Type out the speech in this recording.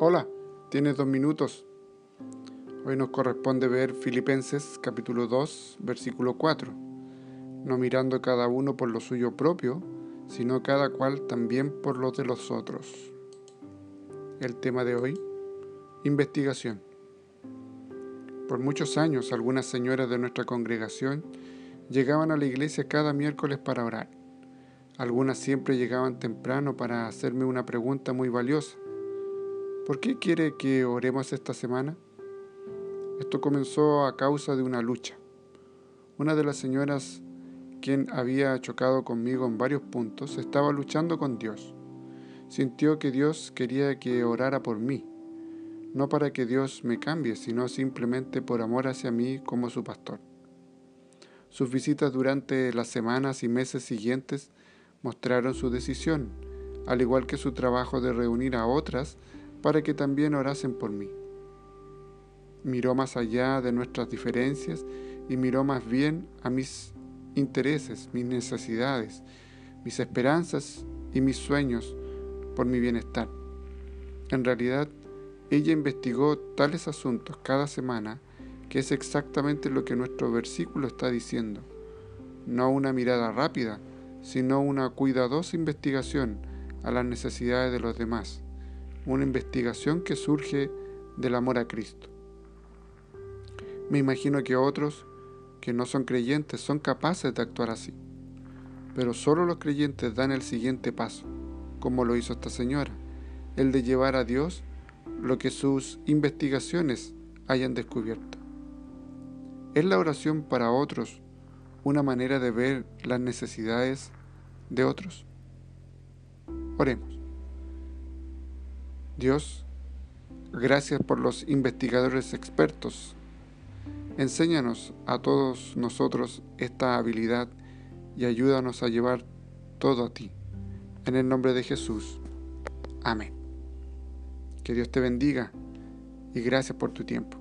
Hola, tienes dos minutos. Hoy nos corresponde ver Filipenses capítulo 2, versículo 4. No mirando cada uno por lo suyo propio, sino cada cual también por los de los otros. El tema de hoy, investigación. Por muchos años algunas señoras de nuestra congregación llegaban a la iglesia cada miércoles para orar. Algunas siempre llegaban temprano para hacerme una pregunta muy valiosa ¿Por qué quiere que oremos esta semana? Esto comenzó a causa de una lucha. Una de las señoras, quien había chocado conmigo en varios puntos, estaba luchando con Dios. Sintió que Dios quería que orara por mí, no para que Dios me cambie, sino simplemente por amor hacia mí como su pastor. Sus visitas durante las semanas y meses siguientes mostraron su decisión, al igual que su trabajo de reunir a otras para que también orasen por mí. Miró más allá de nuestras diferencias y miró más bien a mis intereses, mis necesidades, mis esperanzas y mis sueños por mi bienestar. En realidad, ella investigó tales asuntos cada semana que es exactamente lo que nuestro versículo está diciendo. No una mirada rápida, sino una cuidadosa investigación a las necesidades de los demás una investigación que surge del amor a Cristo. Me imagino que otros que no son creyentes son capaces de actuar así, pero solo los creyentes dan el siguiente paso, como lo hizo esta señora, el de llevar a Dios lo que sus investigaciones hayan descubierto. ¿Es la oración para otros una manera de ver las necesidades de otros? Oremos. Dios, gracias por los investigadores expertos. Enséñanos a todos nosotros esta habilidad y ayúdanos a llevar todo a ti. En el nombre de Jesús. Amén. Que Dios te bendiga y gracias por tu tiempo.